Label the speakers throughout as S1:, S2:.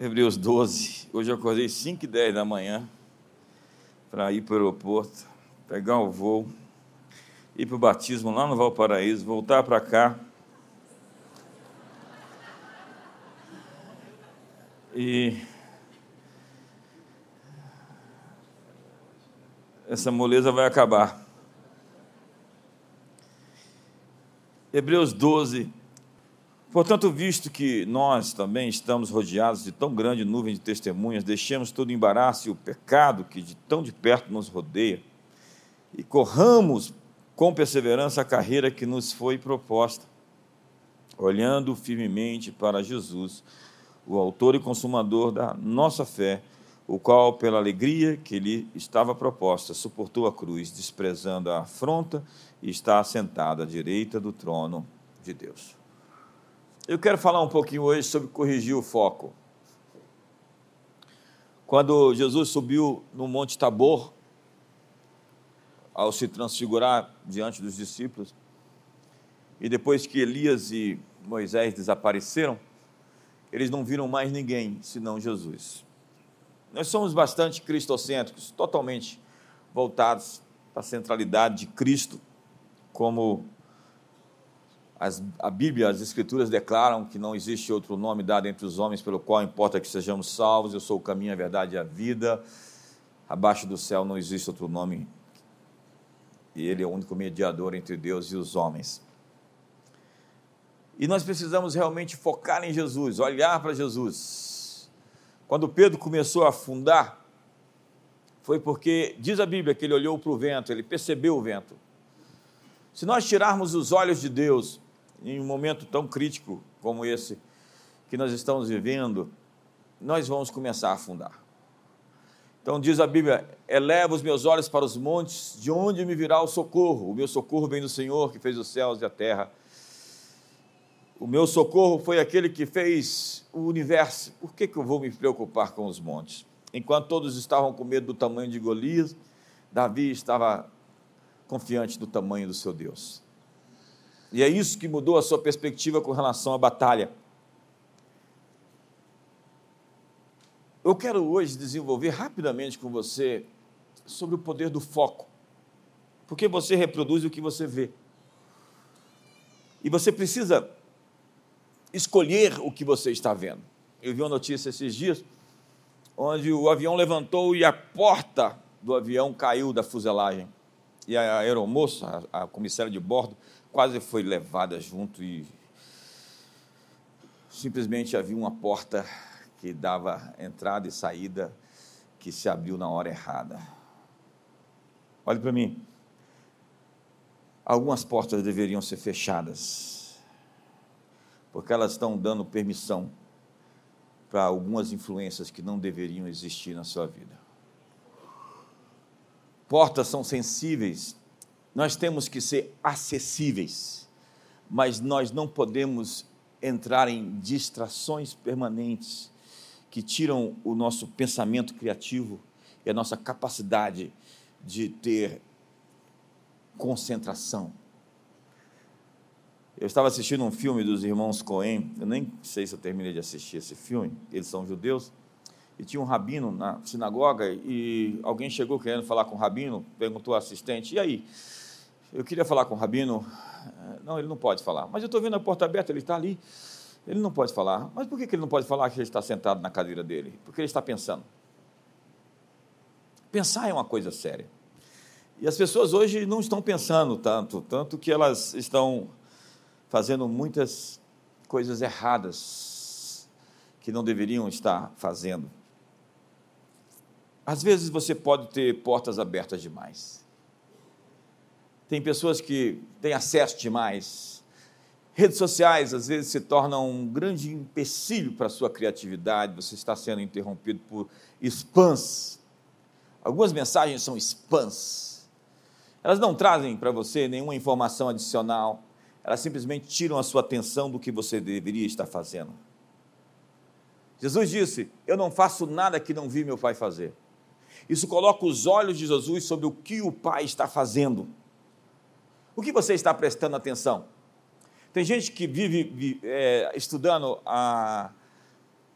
S1: Hebreus 12. Hoje eu acordei 5 e 10 da manhã para ir para o aeroporto, pegar o voo, ir para o batismo lá no Valparaíso, voltar para cá. E essa moleza vai acabar. Hebreus 12, Portanto, visto que nós também estamos rodeados de tão grande nuvem de testemunhas, deixemos todo o embaraço e o pecado que de tão de perto nos rodeia e corramos com perseverança a carreira que nos foi proposta, olhando firmemente para Jesus, o autor e consumador da nossa fé, o qual, pela alegria que lhe estava proposta, suportou a cruz, desprezando a afronta e está assentado à direita do trono de Deus. Eu quero falar um pouquinho hoje sobre corrigir o foco. Quando Jesus subiu no Monte Tabor, ao se transfigurar diante dos discípulos, e depois que Elias e Moisés desapareceram, eles não viram mais ninguém senão Jesus. Nós somos bastante cristocêntricos, totalmente voltados para a centralidade de Cristo como as, a Bíblia, as Escrituras declaram que não existe outro nome dado entre os homens pelo qual importa que sejamos salvos. Eu sou o caminho, a verdade e a vida. Abaixo do céu não existe outro nome. E Ele é o único mediador entre Deus e os homens. E nós precisamos realmente focar em Jesus, olhar para Jesus. Quando Pedro começou a afundar, foi porque, diz a Bíblia, que ele olhou para o vento, ele percebeu o vento. Se nós tirarmos os olhos de Deus em um momento tão crítico como esse que nós estamos vivendo, nós vamos começar a afundar. Então diz a Bíblia: eleva os meus olhos para os montes, de onde me virá o socorro? O meu socorro vem do Senhor que fez os céus e a terra. O meu socorro foi aquele que fez o universo. Por que, que eu vou me preocupar com os montes? Enquanto todos estavam com medo do tamanho de Golias, Davi estava confiante do tamanho do seu Deus. E é isso que mudou a sua perspectiva com relação à batalha. Eu quero hoje desenvolver rapidamente com você sobre o poder do foco. Porque você reproduz o que você vê. E você precisa escolher o que você está vendo. Eu vi uma notícia esses dias onde o avião levantou e a porta do avião caiu da fuselagem. E a aeromoça, a comissária de bordo, quase foi levada junto e simplesmente havia uma porta que dava entrada e saída que se abriu na hora errada. Olhe para mim. Algumas portas deveriam ser fechadas, porque elas estão dando permissão para algumas influências que não deveriam existir na sua vida. Portas são sensíveis nós temos que ser acessíveis, mas nós não podemos entrar em distrações permanentes que tiram o nosso pensamento criativo e a nossa capacidade de ter concentração. Eu estava assistindo um filme dos irmãos Cohen, eu nem sei se eu terminei de assistir esse filme, eles são judeus, e tinha um rabino na sinagoga e alguém chegou querendo falar com o rabino, perguntou ao assistente: "E aí, eu queria falar com o Rabino. Eh, não, ele não pode falar. Mas eu estou vendo a porta aberta, ele está ali. Ele não pode falar. Mas por que ele não pode falar que ele está sentado na cadeira dele? Porque ele está pensando. Pensar é uma coisa séria. E as pessoas hoje não estão pensando tanto, tanto que elas estão fazendo muitas coisas erradas que não deveriam estar fazendo. Às vezes você pode ter portas abertas demais. Tem pessoas que têm acesso demais. Redes sociais às vezes se tornam um grande empecilho para a sua criatividade. Você está sendo interrompido por spams. Algumas mensagens são spams. Elas não trazem para você nenhuma informação adicional. Elas simplesmente tiram a sua atenção do que você deveria estar fazendo. Jesus disse: Eu não faço nada que não vi meu Pai fazer. Isso coloca os olhos de Jesus sobre o que o Pai está fazendo. O que você está prestando atenção? Tem gente que vive é, estudando a,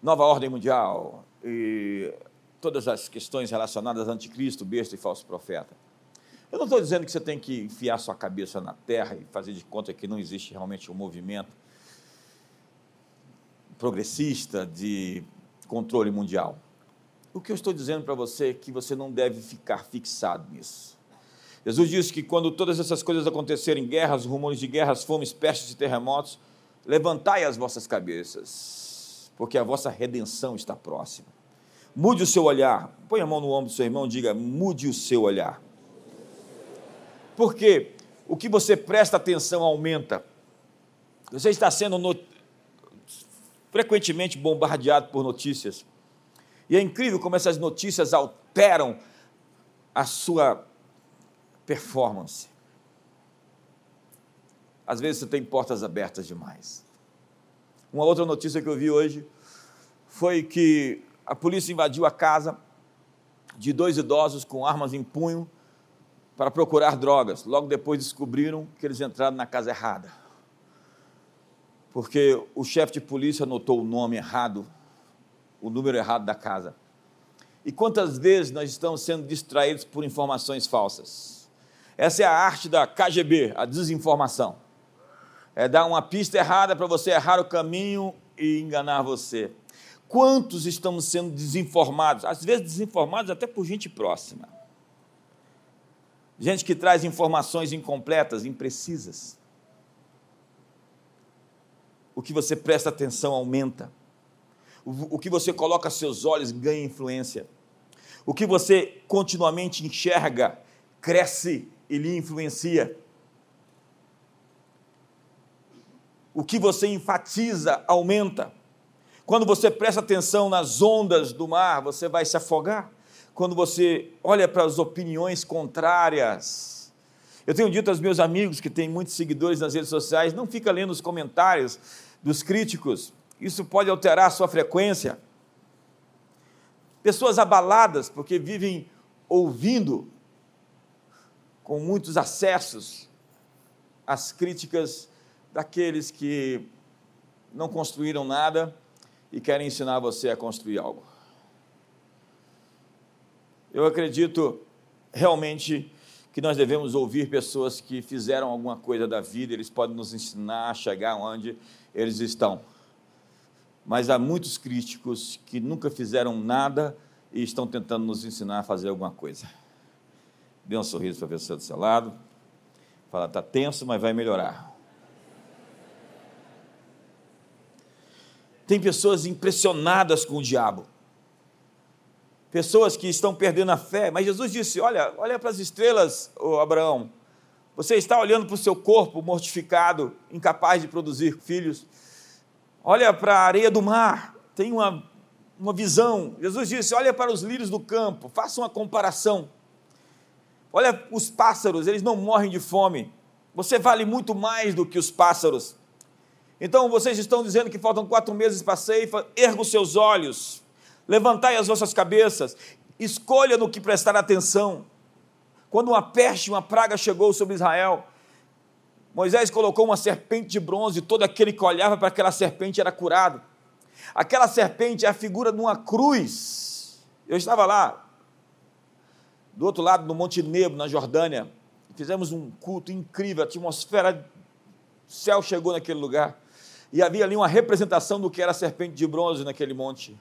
S1: nova ordem mundial e todas as questões relacionadas a anticristo, besta e falso profeta. Eu não estou dizendo que você tem que enfiar sua cabeça na terra e fazer de conta que não existe realmente um movimento progressista de controle mundial. O que eu estou dizendo para você é que você não deve ficar fixado nisso. Jesus disse que quando todas essas coisas acontecerem, guerras, rumores de guerras, fomes, pestes e terremotos, levantai as vossas cabeças, porque a vossa redenção está próxima. Mude o seu olhar. Põe a mão no ombro do seu irmão e diga: mude o seu olhar. Porque o que você presta atenção aumenta. Você está sendo frequentemente bombardeado por notícias. E é incrível como essas notícias alteram a sua performance. Às vezes você tem portas abertas demais. Uma outra notícia que eu vi hoje foi que a polícia invadiu a casa de dois idosos com armas em punho para procurar drogas. Logo depois descobriram que eles entraram na casa errada. Porque o chefe de polícia anotou o nome errado, o número errado da casa. E quantas vezes nós estamos sendo distraídos por informações falsas? Essa é a arte da KGB, a desinformação. É dar uma pista errada para você errar o caminho e enganar você. Quantos estamos sendo desinformados? Às vezes desinformados até por gente próxima gente que traz informações incompletas, imprecisas. O que você presta atenção aumenta. O, que você coloca seus olhos ganha influência. O que você continuamente enxerga cresce e lhe influencia. O que você enfatiza aumenta. Quando você presta atenção nas ondas do mar, você vai se afogar quando você olha para as opiniões contrárias. Eu tenho dito aos meus amigos que têm muitos seguidores nas redes sociais, não fica lendo os comentários dos críticos, isso pode alterar a sua frequência. Pessoas abaladas porque vivem ouvindo com muitos acessos as críticas daqueles que não construíram nada e querem ensinar você a construir algo. Eu acredito realmente que nós devemos ouvir pessoas que fizeram alguma coisa da vida, eles podem nos ensinar a chegar onde eles estão. Mas há muitos críticos que nunca fizeram nada e estão tentando nos ensinar a fazer alguma coisa. Dê um sorriso para a pessoa do seu lado. Fala, está tenso, mas vai melhorar. Tem pessoas impressionadas com o diabo pessoas que estão perdendo a fé, mas Jesus disse: Olha, olha para as estrelas, Abraão. Você está olhando para o seu corpo mortificado, incapaz de produzir filhos. Olha para a areia do mar, tem uma, uma visão. Jesus disse: Olha para os lírios do campo, faça uma comparação. Olha os pássaros, eles não morrem de fome. Você vale muito mais do que os pássaros. Então vocês estão dizendo que faltam quatro meses para a ceifa, erga os seus olhos, levantai as vossas cabeças, escolha no que prestar atenção. Quando uma peste, uma praga chegou sobre Israel, Moisés colocou uma serpente de bronze, e todo aquele que olhava para aquela serpente era curado. Aquela serpente é a figura de uma cruz. Eu estava lá, do outro lado do Monte Nebo, na Jordânia, fizemos um culto incrível, a atmosfera, o céu chegou naquele lugar, e havia ali uma representação do que era a serpente de bronze naquele monte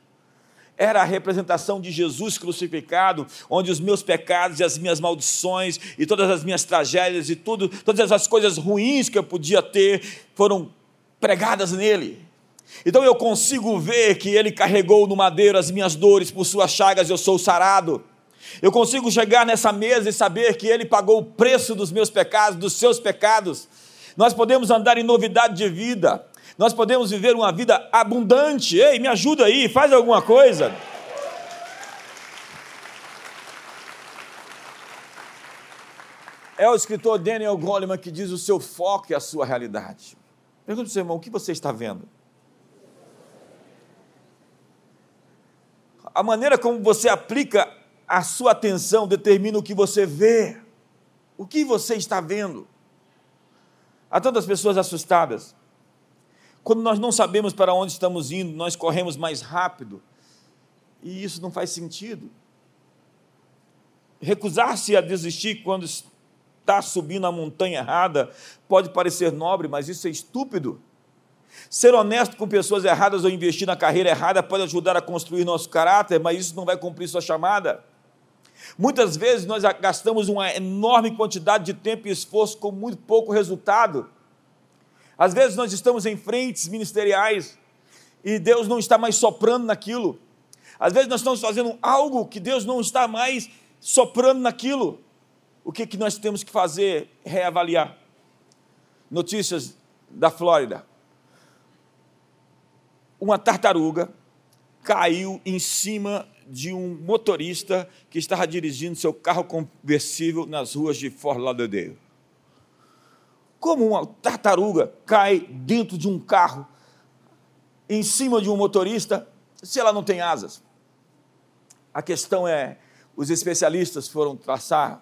S1: era a representação de Jesus crucificado, onde os meus pecados e as minhas maldições e todas as minhas tragédias e tudo, todas as coisas ruins que eu podia ter foram pregadas nele. Então eu consigo ver que ele carregou no madeiro as minhas dores, por suas chagas eu sou sarado. Eu consigo chegar nessa mesa e saber que ele pagou o preço dos meus pecados, dos seus pecados. Nós podemos andar em novidade de vida nós podemos viver uma vida abundante. Ei, me ajuda aí, faz alguma coisa. É o escritor Daniel Goleman que diz: o seu foco é a sua realidade. Pergunta para o seu irmão: o que você está vendo? A maneira como você aplica a sua atenção determina o que você vê. O que você está vendo? Há tantas pessoas assustadas Quando nós não sabemos para onde estamos indo, nós corremos mais rápido. E isso não faz sentido. Recusar-se a desistir quando está subindo a montanha errada pode parecer nobre, mas isso é estúpido. Ser honesto com pessoas erradas ou investir na carreira errada pode ajudar a construir nosso caráter, mas isso não vai cumprir sua chamada. Muitas vezes nós gastamos uma enorme quantidade de tempo e esforço com muito pouco resultado. Às vezes nós estamos em frentes ministeriais e Deus não está mais soprando naquilo. Às vezes nós estamos fazendo algo que Deus não está mais soprando naquilo. O que, que nós temos que fazer? Reavaliar. Notícias da Flórida. Uma tartaruga caiu em cima de um motorista que estava dirigindo seu carro conversível nas ruas de Fort Lauderdale. Como uma tartaruga cai dentro de um carro, em cima de um motorista, se ela não tem asas? A questão é: os especialistas foram traçar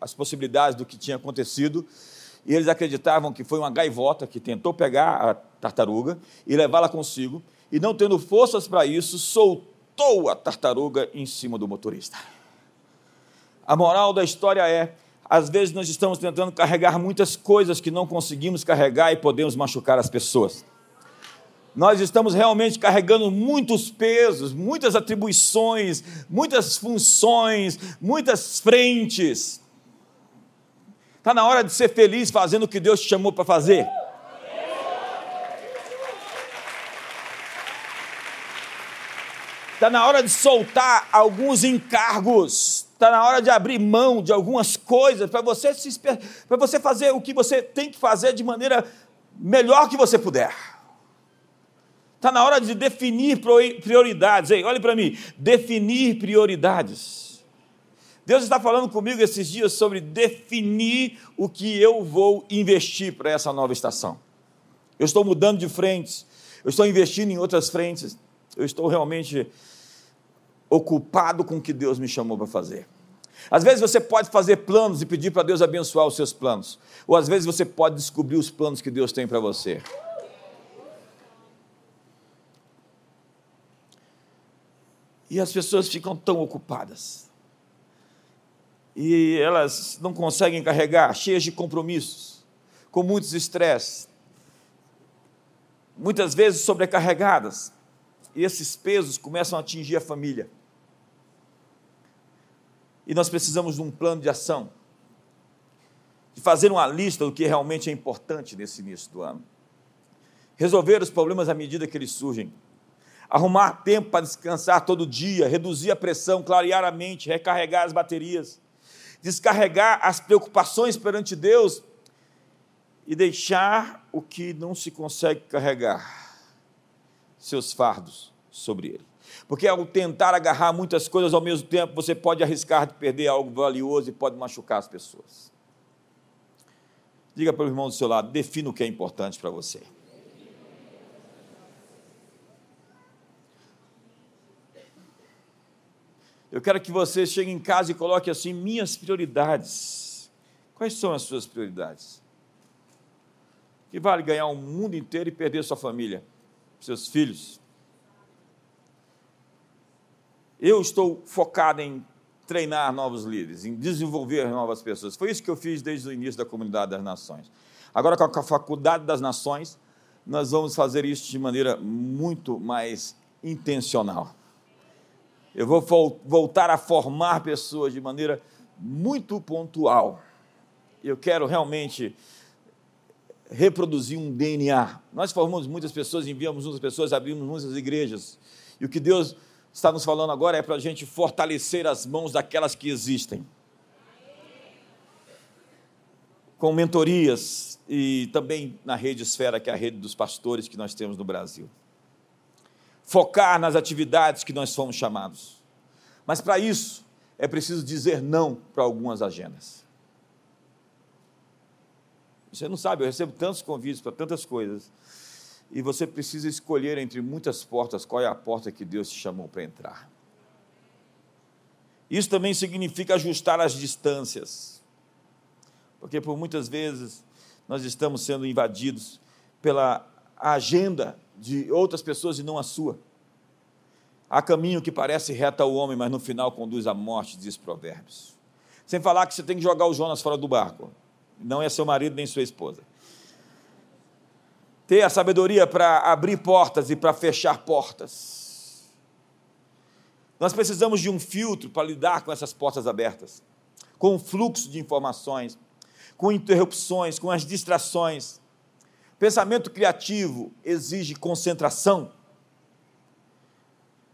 S1: as possibilidades do que tinha acontecido e eles acreditavam que foi uma gaivota que tentou pegar a tartaruga e levá-la consigo e, não tendo forças para isso, soltou a tartaruga em cima do motorista. A moral da história é às vezes nós estamos tentando carregar muitas coisas que não conseguimos carregar e podemos machucar as pessoas. Nós estamos realmente carregando muitos pesos, muitas atribuições, muitas funções, muitas frentes. Está na hora de ser feliz fazendo o que Deus te chamou para fazer. Está na hora de soltar alguns encargos está na hora de abrir mão de algumas coisas para você, para você fazer o que você tem que fazer de maneira melhor que você puder. Está na hora de definir prioridades. Ei, olhe para mim, definir prioridades. Deus está falando comigo esses dias sobre definir o que eu vou investir para essa nova estação. Eu estou mudando de frentes, eu estou investindo em outras frentes, eu estou realmente ocupado com o que Deus me chamou para fazer. Às vezes você pode fazer planos e pedir para Deus abençoar os seus planos, ou às vezes você pode descobrir os planos que Deus tem para você. E as pessoas ficam tão ocupadas. E elas não conseguem carregar, cheias de compromissos, com muitos estresses, muitas vezes sobrecarregadas. E esses pesos começam a atingir a família. E nós precisamos de um plano de ação, de fazer uma lista do que realmente é importante nesse início do ano. Resolver os problemas à medida que eles surgem. Arrumar tempo para descansar todo dia, reduzir a pressão, clarear a mente, recarregar as baterias, descarregar as preocupações perante Deus e deixar o que não se consegue carregar, seus fardos sobre ele. Porque ao tentar agarrar muitas coisas ao mesmo tempo, você pode arriscar de perder algo valioso e pode machucar as pessoas. Diga para o irmão do seu lado, defina o que é importante para você. Eu quero que você chegue em casa e coloque assim: minhas prioridades. Quais são as suas prioridades? Que vale ganhar o mundo inteiro e perder sua família, seus filhos, eu estou focado em treinar novos líderes, em desenvolver novas pessoas. Foi isso que eu fiz desde o início da comunidade das nações. Agora, com a faculdade das nações, nós vamos fazer isso de maneira muito mais intencional. Eu vou voltar a formar pessoas de maneira muito pontual. Eu quero realmente reproduzir um DNA. Nós formamos muitas pessoas, enviamos muitas pessoas, abrimos muitas igrejas. E o que Deus está nos falando agora é para a gente fortalecer as mãos daquelas que existem. Com mentorias e também na rede esfera, que é a rede dos pastores que nós temos no Brasil. Focar nas atividades que nós fomos chamados. Mas para isso, é preciso dizer não para algumas agendas. Você não sabe, eu recebo tantos convites para tantas coisas e você precisa escolher entre muitas portas qual é a porta que Deus te chamou para entrar. Isso também significa ajustar as distâncias, porque por muitas vezes nós estamos sendo invadidos pela agenda de outras pessoas e não a sua. Há caminho que parece reto ao homem, mas no final conduz à morte, diz Provérbios. Sem falar que você tem que jogar o Jonas fora do barco. Não é seu marido nem sua esposa. Ter a sabedoria para abrir portas e para fechar portas. Nós precisamos de um filtro para lidar com essas portas abertas, com o fluxo de informações, com interrupções, com as distrações. Pensamento criativo exige concentração.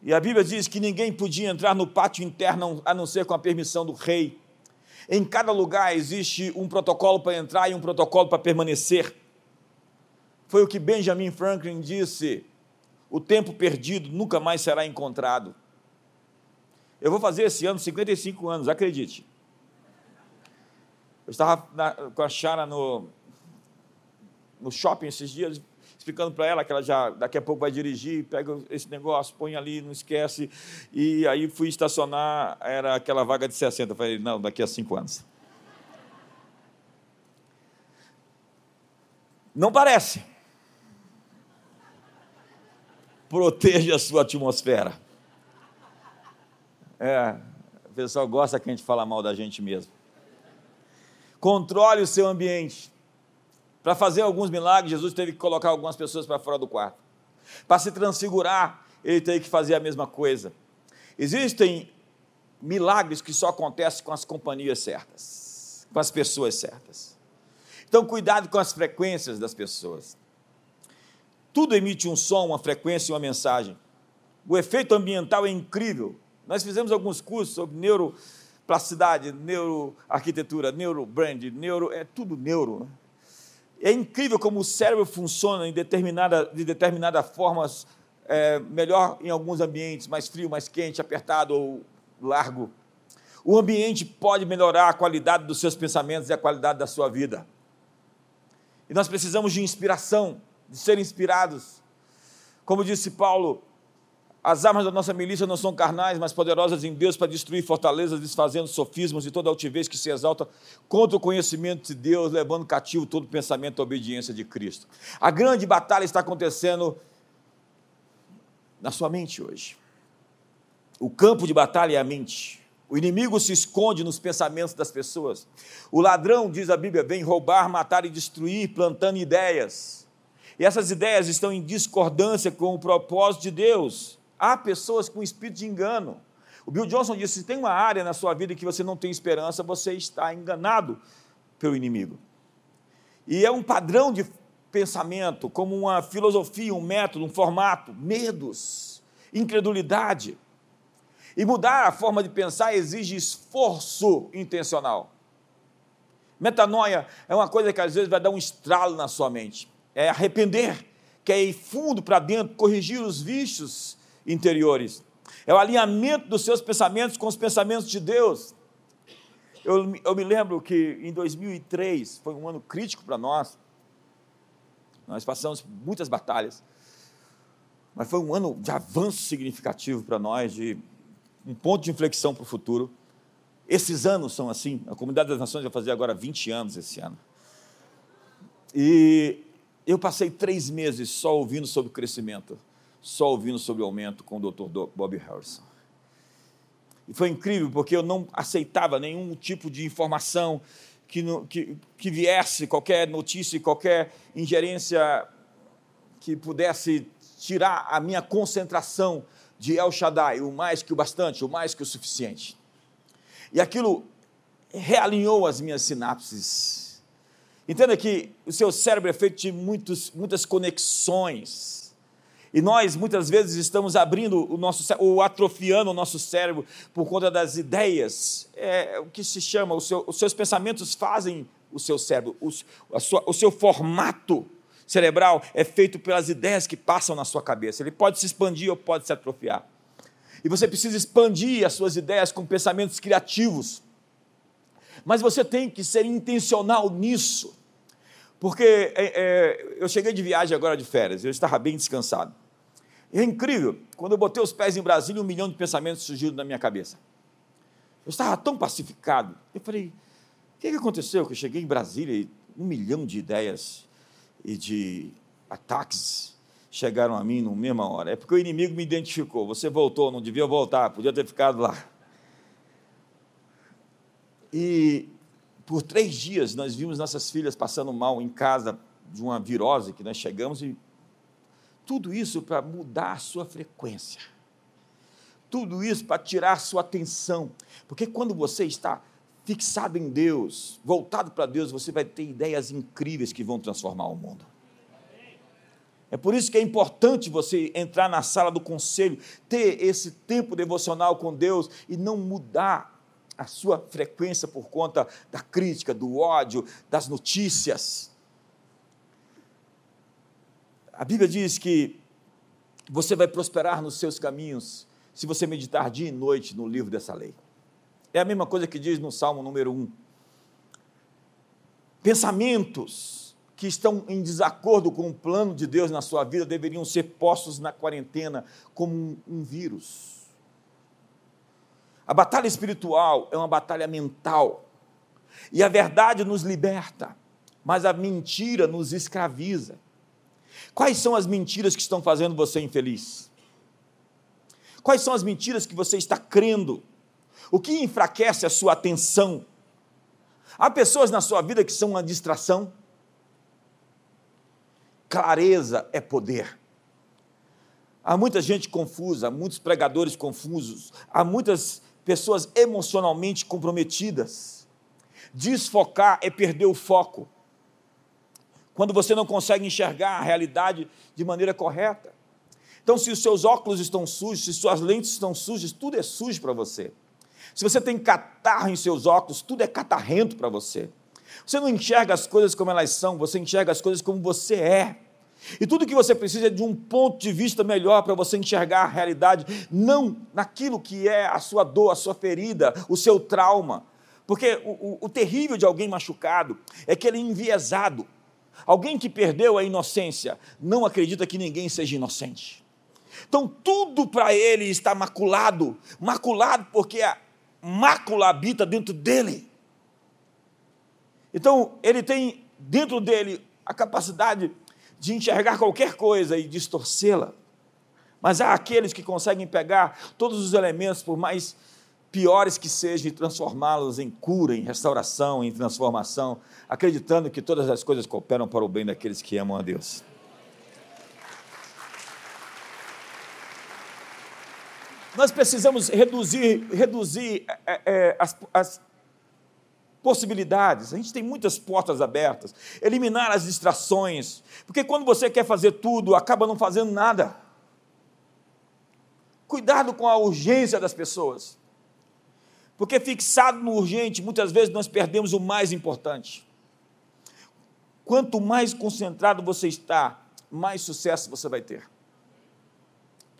S1: E a Bíblia diz que ninguém podia entrar no pátio interno a não ser com a permissão do rei. Em cada lugar existe um protocolo para entrar e um protocolo para permanecer. Foi o que Benjamin Franklin disse: o tempo perdido nunca mais será encontrado. Eu vou fazer esse ano 55 anos, acredite. Eu estava na, com a Chara no, no shopping esses dias, explicando para ela que ela já daqui a pouco vai dirigir, pega esse negócio, põe ali, não esquece. E aí fui estacionar, era aquela vaga de 60. Eu falei, não, daqui a cinco anos. Não parece. Proteja a sua atmosfera. É, o pessoal gosta que a gente fala mal da gente mesmo. Controle o seu ambiente. Para fazer alguns milagres, Jesus teve que colocar algumas pessoas para fora do quarto. Para se transfigurar, ele teve que fazer a mesma coisa. Existem milagres que só acontecem com as companhias certas, com as pessoas certas. Então, cuidado com as frequências das pessoas. Tudo emite um som, uma frequência e uma mensagem. O efeito ambiental é incrível. Nós fizemos alguns cursos sobre neuroplasticidade, neuroarquitetura, neurobrand, neuro, é tudo neuro. Né? É incrível como o cérebro funciona em determinada, de determinadas formas, é, melhor em alguns ambientes, mais frio, mais quente, apertado ou largo. O ambiente pode melhorar a qualidade dos seus pensamentos e a qualidade da sua vida. E nós precisamos de inspiração, de ser inspirados. Como disse Paulo, as armas da nossa milícia não são carnais, mas poderosas em Deus para destruir fortalezas, desfazendo sofismas e toda altivez que se exalta contra o conhecimento de Deus, levando cativo todo pensamento à obediência de Cristo. A grande batalha está acontecendo na sua mente hoje. O campo de batalha é a mente. O inimigo se esconde nos pensamentos das pessoas. O ladrão, diz a Bíblia, vem roubar, matar e destruir, plantando ideias. E essas ideias estão em discordância com o propósito de Deus. Há pessoas com espírito de engano. O Bill Johnson disse: se tem uma área na sua vida que você não tem esperança, você está enganado pelo inimigo. E é um padrão de pensamento, como uma filosofia, um método, um formato, medos, incredulidade. E mudar a forma de pensar exige esforço intencional. Metanoia é uma coisa que às vezes vai dar um estralo na sua mente. É arrepender, que é ir fundo para dentro, corrigir os vícios interiores. É o alinhamento dos seus pensamentos com os pensamentos de Deus. Eu, eu me lembro que em 2003 foi um ano crítico para nós. Nós passamos muitas batalhas, mas foi um ano de avanço significativo para nós, de um ponto de inflexão para o futuro. Esses anos são assim. A Comunidade das Nações vai fazer agora 20 anos esse ano. E eu passei três meses só ouvindo sobre crescimento só ouvindo sobre aumento com o Dr. Bob Harrison. E foi incrível, porque eu não aceitava nenhum tipo de informação que, que, que viesse, qualquer notícia, qualquer ingerência que pudesse tirar a minha concentração de El Shaddai, o mais que o bastante, o mais que o suficiente. E aquilo realinhou as minhas sinapses. Entenda que o seu cérebro é feito de muitos, muitas conexões e nós muitas vezes estamos abrindo o nosso ou atrofiando o nosso cérebro por conta das ideias. É o que se chama, seu, os seus pensamentos fazem o seu cérebro, sua, o seu formato cerebral é feito pelas ideias que passam na sua cabeça. Ele pode se expandir ou pode se atrofiar. E você precisa expandir as suas ideias com pensamentos criativos. Mas você tem que ser intencional nisso. Porque é, é, eu cheguei de viagem agora de férias, eu estava bem descansado. É incrível, quando eu botei os pés em Brasília, um milhão de pensamentos surgiram na minha cabeça. Eu estava tão pacificado. Eu falei: o que, que aconteceu? Que eu cheguei em Brasília e um milhão de ideias e de ataques chegaram a mim na mesma hora. É porque o inimigo me identificou. Você voltou, não devia voltar, podia ter ficado lá. E por três dias nós vimos nossas filhas passando mal em casa de uma virose que nós chegamos e tudo isso para mudar a sua frequência. Tudo isso para tirar a sua atenção. Porque quando você está fixado em Deus, voltado para Deus, você vai ter ideias incríveis que vão transformar o mundo. É por isso que é importante você entrar na sala do conselho, ter esse tempo devocional com Deus e não mudar a sua frequência por conta da crítica, do ódio, das notícias. A Bíblia diz que você vai prosperar nos seus caminhos se você meditar dia e noite no livro dessa lei. É a mesma coisa que diz no Salmo número 1. Pensamentos que estão em desacordo com o plano de Deus na sua vida deveriam ser postos na quarentena como um, um vírus a batalha espiritual é uma batalha mental. E a verdade nos liberta, mas a mentira nos escraviza. Quais são as mentiras que estão fazendo você infeliz? Quais são as mentiras que você está crendo? O que enfraquece a sua atenção? Há pessoas na sua vida que são uma distração? Clareza é poder. Há muita gente confusa, há muitos pregadores confusos, há muitas pessoas emocionalmente comprometidas. Desfocar é perder o foco. Quando você não consegue enxergar a realidade de maneira correta. Então, se os seus óculos estão sujos, se suas lentes estão sujas, tudo é sujo para você. Se você tem catarro em seus óculos, tudo é catarrento para você. Você não enxerga as coisas como elas são, você enxerga as coisas como você é. E tudo que você precisa é de um ponto de vista melhor para você enxergar a realidade, não naquilo que é a sua dor, a sua ferida, o seu trauma. Porque o, o, o terrível de alguém machucado é que ele é enviesado. Alguém que perdeu a inocência não acredita que ninguém seja inocente. Então tudo para ele está maculado maculado porque a mácula habita dentro dele. Então ele tem dentro dele a capacidade de enxergar qualquer coisa e distorcê-la. Mas há aqueles que conseguem pegar todos os elementos, por mais piores que sejam, e transformá-los em cura, em restauração, em transformação, acreditando que todas as coisas cooperam para o bem daqueles que amam a Deus. Nós precisamos reduzir, reduzir é, é, as, as possibilidades, a gente tem muitas portas abertas, eliminar as distrações, porque quando você quer fazer tudo, acaba não fazendo nada. Cuidado com a urgência das pessoas, porque fixado no urgente, muitas vezes nós perdemos o mais importante. Quanto mais concentrado você está, mais sucesso você vai ter.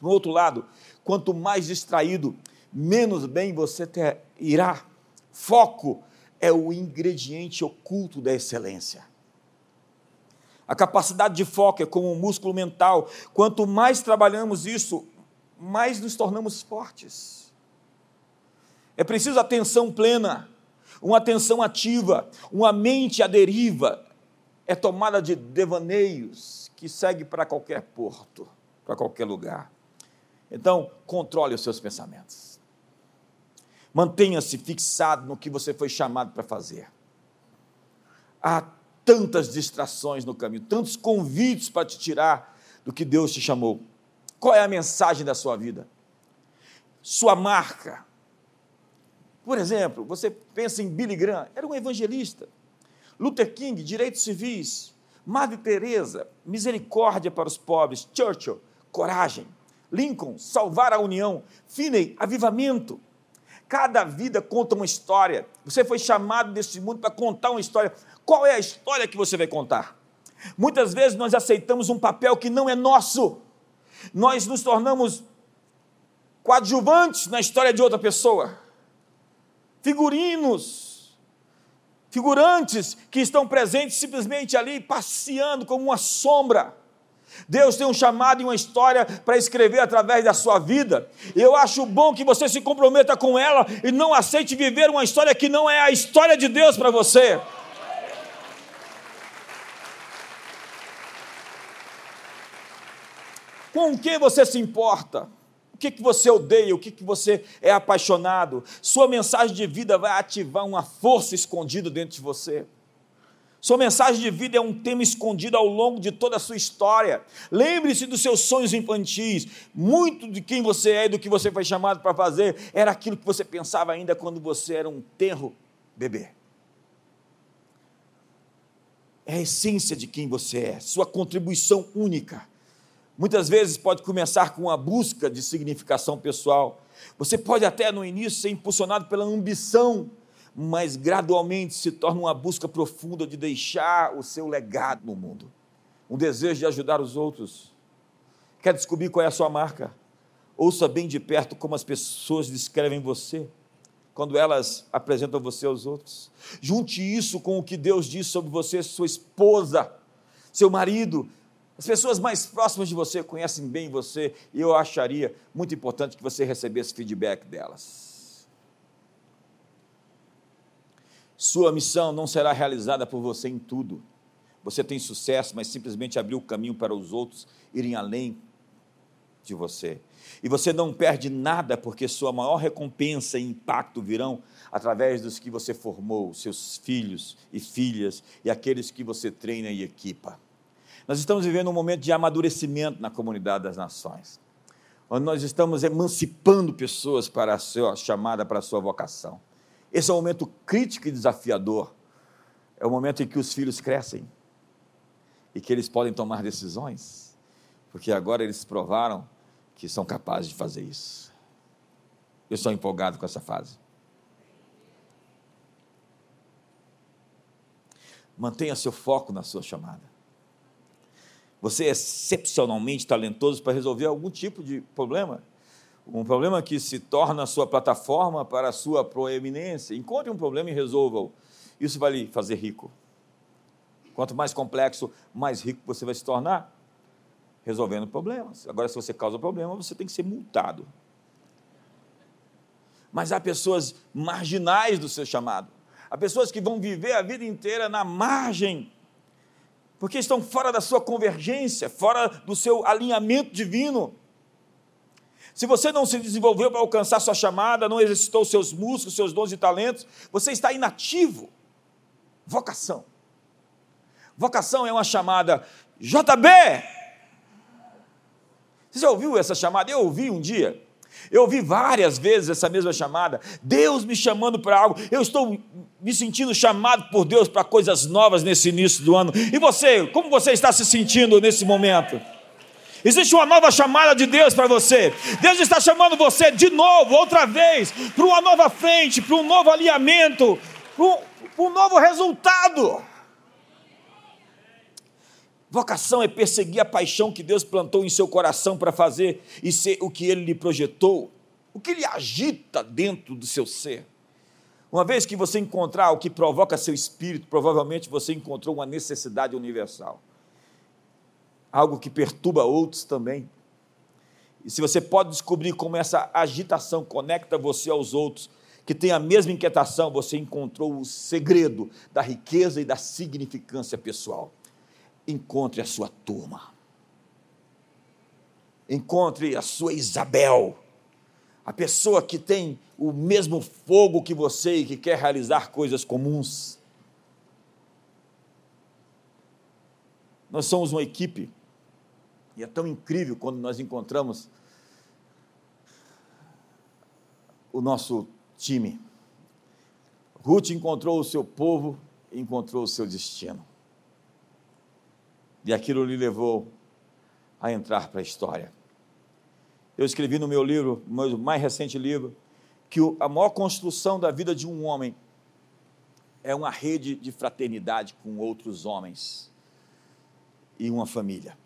S1: Por outro lado, quanto mais distraído, menos bem você ter, irá. Foco é o ingrediente oculto da excelência. A capacidade de foco é como um músculo mental. Quanto mais trabalhamos isso, mais nos tornamos fortes. É preciso atenção plena, uma atenção ativa, uma mente à deriva. É tomada de devaneios que segue para qualquer porto, para qualquer lugar. Então, controle os seus pensamentos. Mantenha-se fixado no que você foi chamado para fazer. Há tantas distrações no caminho, tantos convites para te tirar do que Deus te chamou. Qual é a mensagem da sua vida? Sua marca. Por exemplo, você pensa em Billy Graham, era um evangelista. Luther King, direitos civis. Madre Teresa, misericórdia para os pobres. Churchill, coragem. Lincoln, salvar a união. Finney, avivamento. Cada vida conta uma história. Você foi chamado desse mundo para contar uma história. Qual é a história que você vai contar? Muitas vezes nós aceitamos um papel que não é nosso. Nós nos tornamos coadjuvantes na história de outra pessoa. Figurinos, figurantes que estão presentes simplesmente ali passeando como uma sombra Deus tem um chamado e uma história para escrever através da sua vida. Eu acho bom que você se comprometa com ela e não aceite viver uma história que não é a história de Deus para você. Com o que você se importa? O que, que você odeia? O que, que você é apaixonado? Sua mensagem de vida vai ativar uma força escondida dentro de você. Sua mensagem de vida é um tema escondido ao longo de toda a sua história. Lembre-se dos seus sonhos infantis. Muito de quem você é e do que você foi chamado para fazer era aquilo que você pensava ainda quando você era um tenro bebê. É a essência de quem você é, sua contribuição única. Muitas vezes pode começar com uma busca de significação pessoal. Você pode até no início ser impulsionado pela ambição mas gradualmente se torna uma busca profunda de deixar o seu legado no mundo, um desejo de ajudar os outros. Quer descobrir qual é a sua marca? Ouça bem de perto como as pessoas descrevem você, quando elas apresentam você aos outros. Junte isso com o que Deus diz sobre você, sua esposa, seu marido. As pessoas mais próximas de você conhecem bem você, e eu acharia muito importante que você recebesse feedback delas. Sua missão não será realizada por você em tudo. Você tem sucesso, mas simplesmente abriu o caminho para os outros irem além de você. E você não perde nada, porque sua maior recompensa e impacto virão através dos que você formou, seus filhos e filhas e aqueles que você treina e equipa. Nós estamos vivendo um momento de amadurecimento na comunidade das nações, onde nós estamos emancipando pessoas para a sua chamada, para a sua vocação. Esse é um momento crítico e desafiador. É o momento em que os filhos crescem e que eles podem tomar decisões, porque agora eles provaram que são capazes de fazer isso. Eu estou empolgado com essa fase. Mantenha seu foco na sua chamada. Você é excepcionalmente talentoso para resolver algum tipo de problema um problema que se torna a sua plataforma para a sua proeminência. Encontre um problema e resolva-o. Isso vai lhe fazer rico. Quanto mais complexo, mais rico você vai se tornar resolvendo problemas. Agora, se você causa problema, você tem que ser multado. Mas há pessoas marginais do seu chamado. Há pessoas que vão viver a vida inteira na margem, porque estão fora da sua convergência, fora do seu alinhamento divino. Se você não se desenvolveu para alcançar sua chamada, não exercitou seus músculos, seus dons e talentos, você está inativo. Vocação. Vocação é uma chamada JB. Você já ouviu essa chamada? Eu ouvi um dia. Eu ouvi várias vezes essa mesma chamada. Deus me chamando para algo. Eu estou me sentindo chamado por Deus para coisas novas nesse início do ano. E você, como você está se sentindo nesse momento? Existe uma nova chamada de Deus para você. Deus está chamando você de novo, outra vez, para uma nova frente, para um novo alinhamento, para um, novo resultado. Vocação é perseguir a paixão que Deus plantou em seu coração para fazer e ser o que Ele lhe projetou, o que lhe agita dentro do seu ser. Uma vez que você encontrar o que provoca seu espírito, provavelmente você encontrou uma necessidade universal algo que perturba outros também. E se você pode descobrir como essa agitação conecta você aos outros, que tem a mesma inquietação, você encontrou o segredo da riqueza e da significância pessoal. Encontre a sua turma. Encontre a sua Isabel, a pessoa que tem o mesmo fogo que você e que quer realizar coisas comuns. Nós somos uma equipe e é tão incrível quando nós encontramos o nosso time. Ruth encontrou o seu povo encontrou o seu destino. E aquilo lhe levou a entrar para a história. Eu escrevi no meu livro, meu mais recente livro, que a maior construção da vida de um homem é uma rede de fraternidade com outros homens e uma família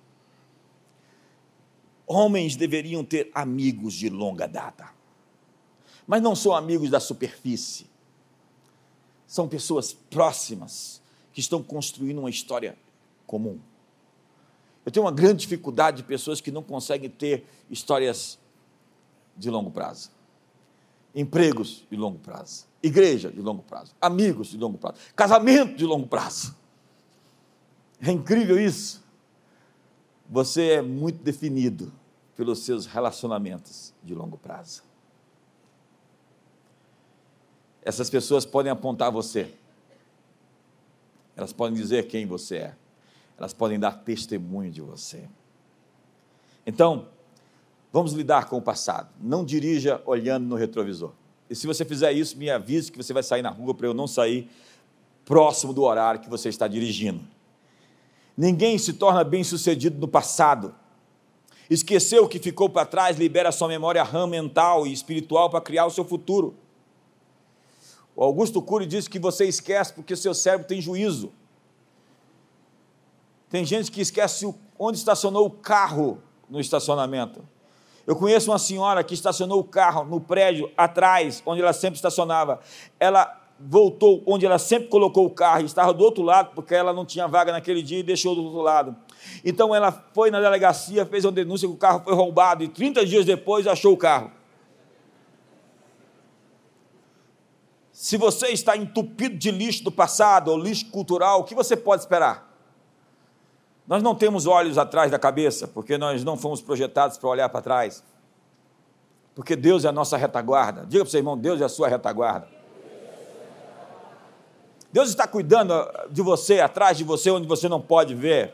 S1: homens deveriam ter amigos de longa data. Mas não são amigos da superfície. São pessoas próximas que estão construindo uma história comum. Eu tenho uma grande dificuldade de pessoas que não conseguem ter histórias de longo prazo. Empregos de longo prazo. Igreja de longo prazo. Amigos de longo prazo. Casamento de longo prazo. É incrível isso. Você é muito definido pelos seus relacionamentos de longo prazo. Essas pessoas podem apontar você, elas podem dizer quem você é, elas podem dar testemunho de você. Então, vamos lidar com o passado. Não dirija olhando no retrovisor. E se você fizer isso, me avise que você vai sair na rua para eu não sair próximo do horário que você está dirigindo. Ninguém se torna bem-sucedido no passado. Esquecer o que ficou para trás libera sua memória RAM mental e espiritual para criar o seu futuro. O Augusto Cury diz que você esquece porque seu cérebro tem juízo. Tem gente que esquece onde estacionou o carro no estacionamento. Eu conheço uma senhora que estacionou o carro no prédio atrás, onde ela sempre estacionava. Ela voltou onde ela sempre colocou o carro, estava do outro lado, porque ela não tinha vaga naquele dia e deixou do outro lado. Então ela foi na delegacia, fez uma denúncia que o carro foi roubado e 30 dias depois achou o carro. Se você está entupido de lixo do passado ou lixo cultural, o que você pode esperar? Nós não temos olhos atrás da cabeça, porque nós não fomos projetados para olhar para trás. Porque Deus é a nossa retaguarda. Diga para o seu irmão: Deus é a sua retaguarda. Deus está cuidando de você, atrás de você, onde você não pode ver.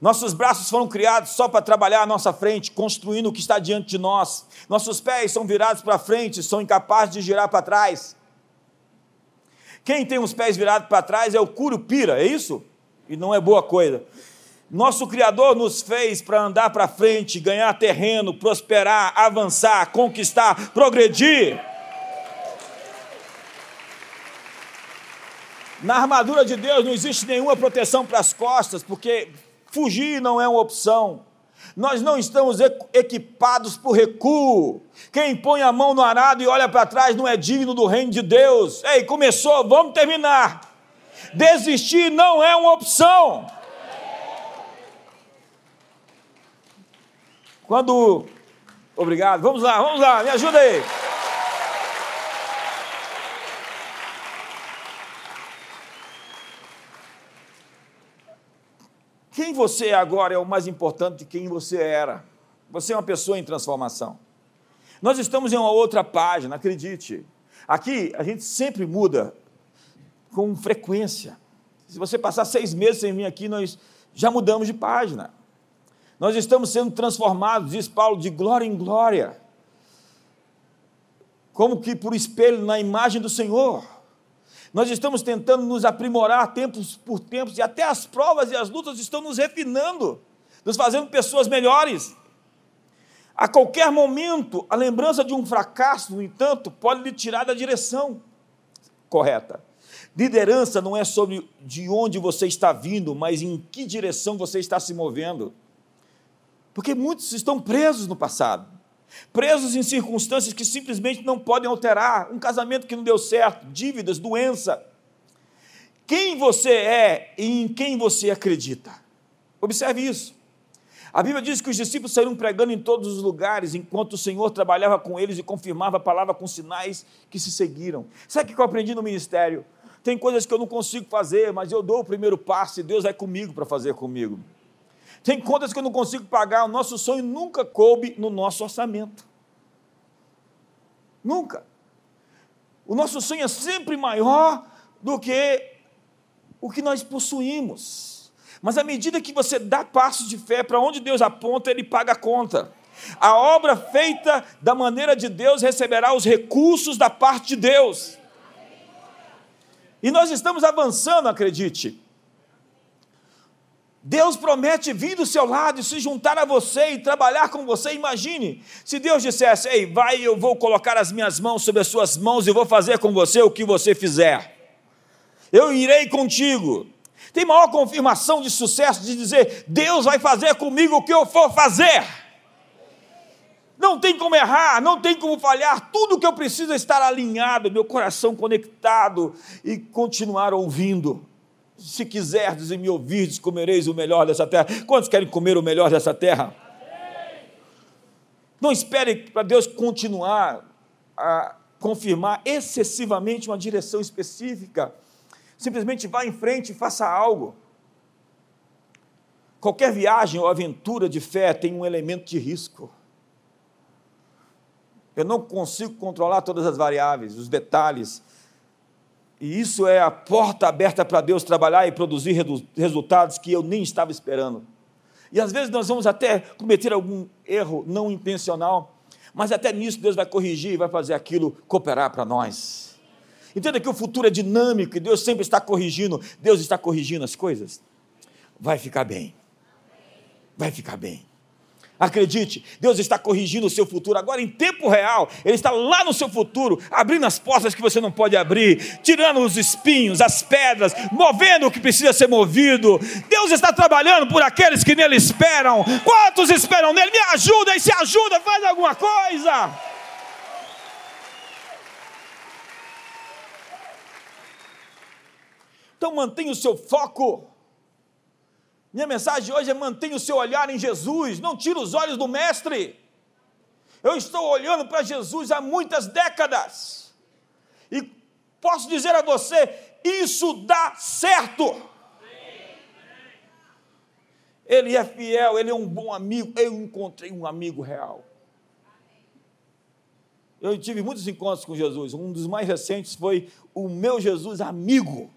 S1: Nossos braços foram criados só para trabalhar à nossa frente, construindo o que está diante de nós. Nossos pés são virados para frente, são incapazes de girar para trás. Quem tem os pés virados para trás é o curupira, é isso? e não é boa coisa. Nosso Criador nos fez para andar para frente, ganhar terreno, prosperar, avançar, conquistar, progredir. Na armadura de Deus não existe nenhuma proteção para as costas, porque fugir não é uma opção. Nós não estamos equipados por recuo. Quem põe a mão no arado e olha para trás não é digno do reino de Deus. Ei, começou, vamos terminar. Desistir não é uma opção. Quando. Obrigado, vamos lá, vamos lá, me ajuda aí. Quem você é agora é o mais importante de quem você era. Você é uma pessoa em transformação. Nós estamos em uma outra página, acredite. Aqui a gente sempre muda com frequência. Se você passar seis meses sem vir aqui, nós já mudamos de página. Nós estamos sendo transformados, diz Paulo, de glória em glória. Como que por espelho na imagem do Senhor. Nós estamos tentando nos aprimorar tempos por tempos, e até as provas e as lutas estão nos refinando, nos fazendo pessoas melhores. A qualquer momento, a lembrança de um fracasso, no entanto, pode lhe tirar da direção correta. Liderança não é sobre de onde você está vindo, mas em que direção você está se movendo. Porque muitos estão presos no passado, presos em circunstâncias que simplesmente não podem alterar, um casamento que não deu certo, dívidas, doença. Quem você é e em quem você acredita. Observe isso. A Bíblia diz que os discípulos saíram pregando em todos os lugares, enquanto o Senhor trabalhava com eles e confirmava a palavra com sinais que se seguiram. Sabe o que eu aprendi no ministério? Tem coisas que eu não consigo fazer, mas eu dou o primeiro passo e Deus vai comigo para fazer comigo. Tem contas que eu não consigo pagar, o nosso sonho nunca coube no nosso orçamento. Nunca. O nosso sonho é sempre maior do que o que nós possuímos. Mas à medida que você dá passos de fé para onde Deus aponta, Ele paga a conta. A obra feita da maneira de Deus receberá os recursos da parte de Deus. E nós estamos avançando, acredite. Deus promete vir do seu lado e se juntar a você e trabalhar com você. Imagine se Deus dissesse: Ei, vai, eu vou colocar as minhas mãos sobre as suas mãos e vou fazer com você o que você fizer. Eu irei contigo. Tem maior confirmação de sucesso de dizer: Deus vai fazer comigo o que eu for fazer. Não tem como errar, não tem como falhar, tudo que eu preciso é estar alinhado, meu coração conectado e continuar ouvindo. Se quiserdes e me ouvirdes, comereis o melhor dessa terra. Quantos querem comer o melhor dessa terra? Não espere para Deus continuar a confirmar excessivamente uma direção específica. Simplesmente vá em frente e faça algo. qualquer viagem ou aventura de fé tem um elemento de risco. Eu não consigo controlar todas as variáveis, os detalhes. E isso é a porta aberta para Deus trabalhar e produzir resultados que eu nem estava esperando. E às vezes nós vamos até cometer algum erro não intencional, mas até nisso Deus vai corrigir e vai fazer aquilo cooperar para nós. Entenda que o futuro é dinâmico e Deus sempre está corrigindo, Deus está corrigindo as coisas. Vai ficar bem. Vai ficar bem. Acredite, Deus está corrigindo o seu futuro agora em tempo real. Ele está lá no seu futuro, abrindo as portas que você não pode abrir, tirando os espinhos, as pedras, movendo o que precisa ser movido. Deus está trabalhando por aqueles que nele esperam. Quantos esperam nele? Me ajuda e se ajuda, faz alguma coisa. Então mantenha o seu foco. Minha mensagem hoje é mantenha o seu olhar em Jesus, não tire os olhos do Mestre. Eu estou olhando para Jesus há muitas décadas, e posso dizer a você: isso dá certo. Ele é fiel, ele é um bom amigo. Eu encontrei um amigo real. Eu tive muitos encontros com Jesus. Um dos mais recentes foi o meu Jesus amigo.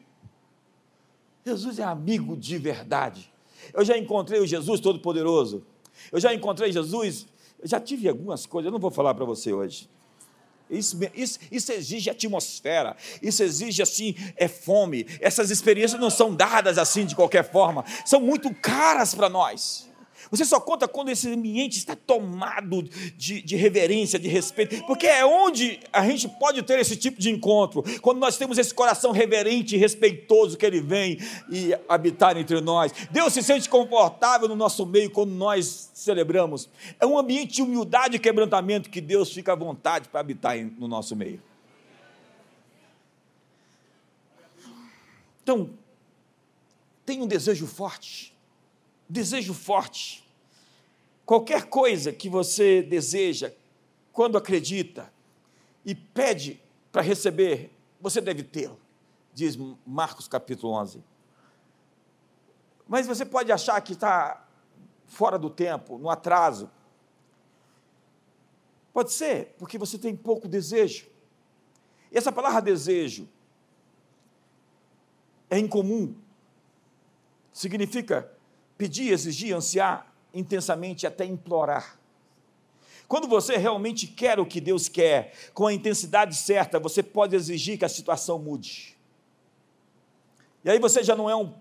S1: Jesus é amigo de verdade. Eu já encontrei o Jesus Todo-Poderoso. Eu já encontrei Jesus. Eu já tive algumas coisas, eu não vou falar para você hoje. Isso, isso, isso, exige atmosfera, isso exige assim, é fome. Essas experiências não são dadas assim de qualquer forma, são muito caras para nós. Você só conta quando esse ambiente está tomado de, de, reverência, de respeito, porque é onde a gente pode ter esse tipo de encontro, quando nós temos esse coração reverente e respeitoso que ele vem e habitar entre nós. Deus se sente confortável no nosso meio quando nós celebramos. É um ambiente de humildade e quebrantamento que Deus fica à vontade para habitar no nosso meio. Então, tem um desejo forte desejo forte. Qualquer coisa que você deseja, quando acredita e pede para receber, você deve tê-lo, diz Marcos capítulo 11. Mas você pode achar que está fora do tempo, no atraso. Pode ser, porque você tem pouco desejo. E essa palavra desejo é incomum. Significa pedir, exigir, ansiar intensamente até implorar. Quando você realmente quer o que Deus quer, com a intensidade certa, você pode exigir que a situação mude. E aí você já não é um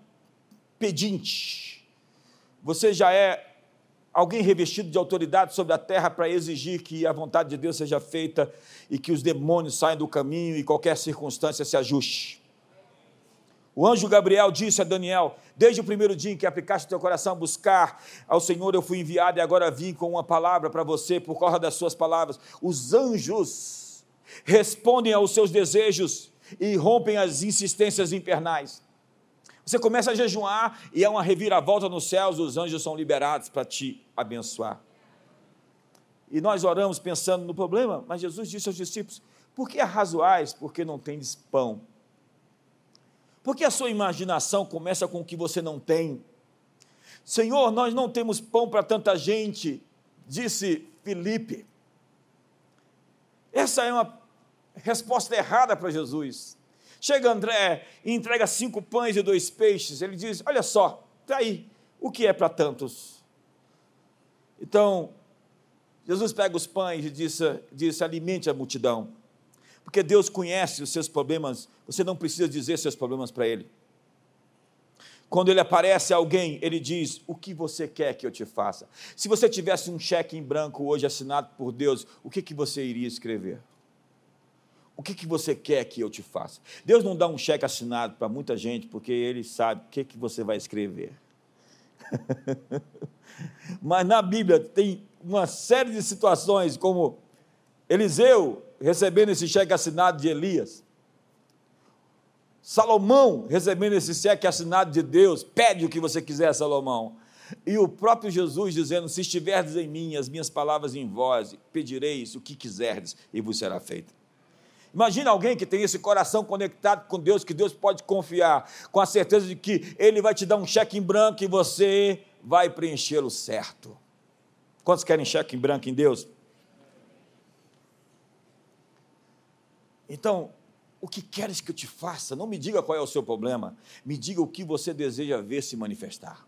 S1: pedinte, você já é alguém revestido de autoridade sobre a terra para exigir que a vontade de Deus seja feita e que os demônios saiam do caminho e qualquer circunstância se ajuste. O anjo Gabriel disse a Daniel: Desde o primeiro dia em que aplicaste teu coração a buscar ao Senhor, eu fui enviado e agora vim com uma palavra para você por causa das suas palavras. Os anjos respondem aos seus desejos e rompem as insistências infernais. Você começa a jejuar e é uma reviravolta nos céus, os anjos são liberados para te abençoar. E nós oramos pensando no problema, mas Jesus disse aos discípulos: Por que arrazoais? Porque não tendes pão. Porque a sua imaginação começa com o que você não tem. Senhor, nós não temos pão para tanta gente, disse Felipe. Essa é uma resposta errada para Jesus. Chega André e entrega cinco pães e dois peixes. Ele diz: Olha só, está aí, o que é para tantos? Então, Jesus pega os pães e disse, disse: Alimente a multidão. Porque Deus conhece os seus problemas, você não precisa dizer seus problemas para Ele. Quando ele aparece a alguém, ele diz: O que você quer que eu te faça? Se você tivesse um cheque em branco hoje assinado por Deus, o que, que você iria escrever? O que, que você quer que eu te faça? Deus não dá um cheque assinado para muita gente, porque Ele sabe o que, que você vai escrever. Mas na Bíblia tem uma série de situações, como Eliseu recebendo esse cheque assinado de Elias. Salomão recebendo esse cheque assinado de Deus, pede o que você quiser, Salomão. E o próprio Jesus dizendo: Se estiverdes em mim, as minhas palavras em vós, pedireis o que quiserdes e vos será feito. Imagina alguém que tem esse coração conectado com Deus, que Deus pode confiar, com a certeza de que Ele vai te dar um cheque em branco e você vai preenchê-lo certo. Quantos querem cheque em branco em Deus? Então, o que queres que eu te faça? Não me diga qual é o seu problema, me diga o que você deseja ver se manifestar.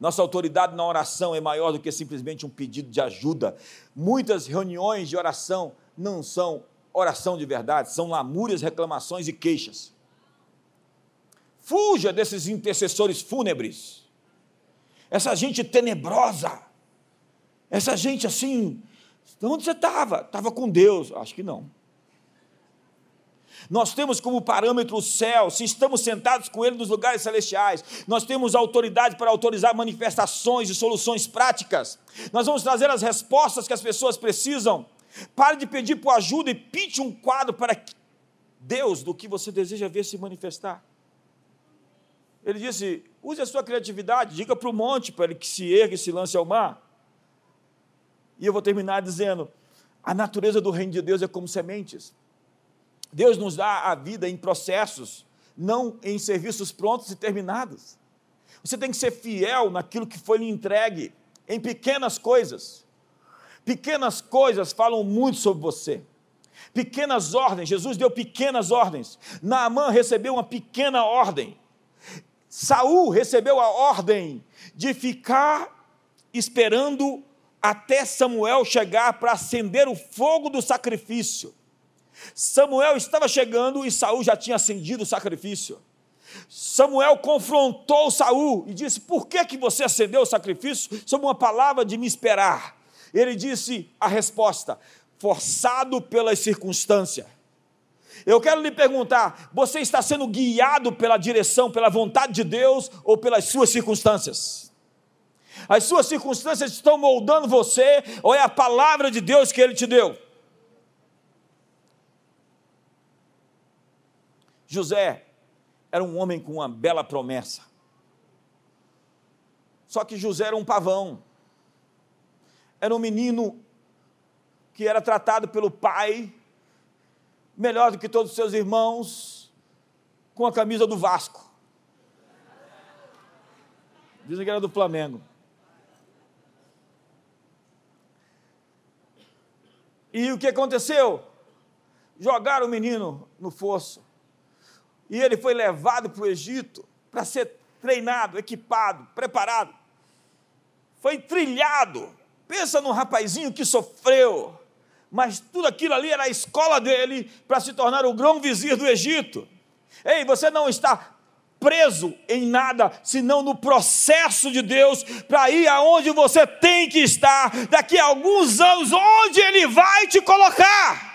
S1: Nossa autoridade na oração é maior do que simplesmente um pedido de ajuda. Muitas reuniões de oração não são oração de verdade, são lamúrias, reclamações e queixas. Fuja desses intercessores fúnebres, essa gente tenebrosa, essa gente assim. Onde você estava? Estava com Deus? Acho que não. Nós temos como parâmetro o céu, se estamos sentados com Ele nos lugares celestiais, nós temos autoridade para autorizar manifestações e soluções práticas. Nós vamos trazer as respostas que as pessoas precisam. Pare de pedir por ajuda e pinte um quadro para Deus do que você deseja ver se manifestar. Ele disse: use a sua criatividade, diga para o monte para ele que se ergue e se lance ao mar. E eu vou terminar dizendo: a natureza do reino de Deus é como sementes. Deus nos dá a vida em processos, não em serviços prontos e terminados. Você tem que ser fiel naquilo que foi lhe entregue, em pequenas coisas. Pequenas coisas falam muito sobre você. Pequenas ordens, Jesus deu pequenas ordens. Naamã recebeu uma pequena ordem. Saul recebeu a ordem de ficar esperando até Samuel chegar para acender o fogo do sacrifício. Samuel estava chegando e Saul já tinha acendido o sacrifício. Samuel confrontou Saul e disse: Por que, que você acendeu o sacrifício sob uma palavra de me esperar? Ele disse a resposta: forçado pelas circunstâncias. Eu quero lhe perguntar: você está sendo guiado pela direção, pela vontade de Deus ou pelas suas circunstâncias? As suas circunstâncias estão moldando você ou é a palavra de Deus que ele te deu? José era um homem com uma bela promessa. Só que José era um pavão. Era um menino que era tratado pelo pai melhor do que todos os seus irmãos, com a camisa do Vasco. Dizem que era do Flamengo. E o que aconteceu? Jogaram o menino no fosso e ele foi levado para o Egito para ser treinado, equipado, preparado. Foi trilhado. Pensa num rapazinho que sofreu, mas tudo aquilo ali era a escola dele para se tornar o grão vizir do Egito. Ei, você não está preso em nada, senão no processo de Deus para ir aonde você tem que estar daqui a alguns anos, onde Ele vai te colocar.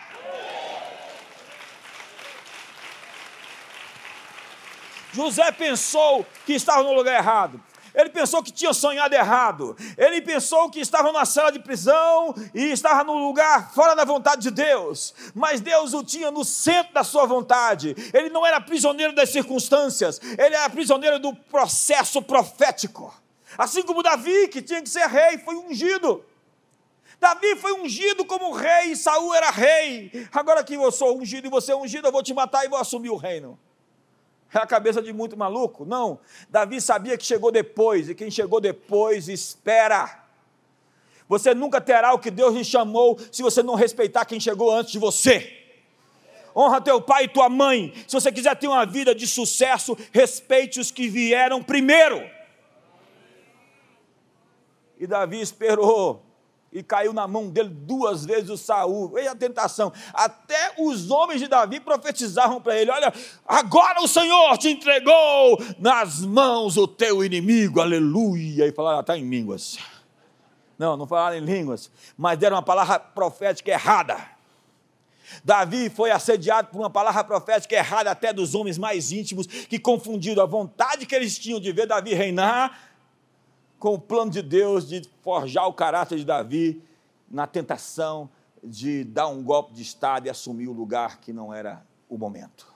S1: José pensou que estava no lugar errado. Ele pensou que tinha sonhado errado. Ele pensou que estava numa cela de prisão e estava num lugar fora da vontade de Deus. Mas Deus o tinha no centro da sua vontade. Ele não era prisioneiro das circunstâncias, ele era prisioneiro do processo profético. Assim como Davi, que tinha que ser rei, foi ungido. Davi foi ungido como rei Saul era rei. Agora que eu sou ungido e você é ungido, eu vou te matar e vou assumir o reino. É a cabeça de muito maluco? Não. Davi sabia que chegou depois, e quem chegou depois espera. Você nunca terá o que Deus lhe chamou se você não respeitar quem chegou antes de você. Honra teu pai e tua mãe. Se você quiser ter uma vida de sucesso, respeite os que vieram primeiro. E Davi esperou e caiu na mão dele duas vezes o Saul. Veja a tentação. Até os homens de Davi profetizavam para ele: Olha, agora o Senhor te entregou nas mãos o teu inimigo, aleluia. E falaram, está em línguas. Não, não falaram em línguas, mas deram uma palavra profética errada. Davi foi assediado por uma palavra profética errada até dos homens mais íntimos, que confundiram a vontade que eles tinham de ver Davi reinar com o plano de Deus de forjar o caráter de Davi na tentação de dar um golpe de Estado e assumir o lugar que não era o momento.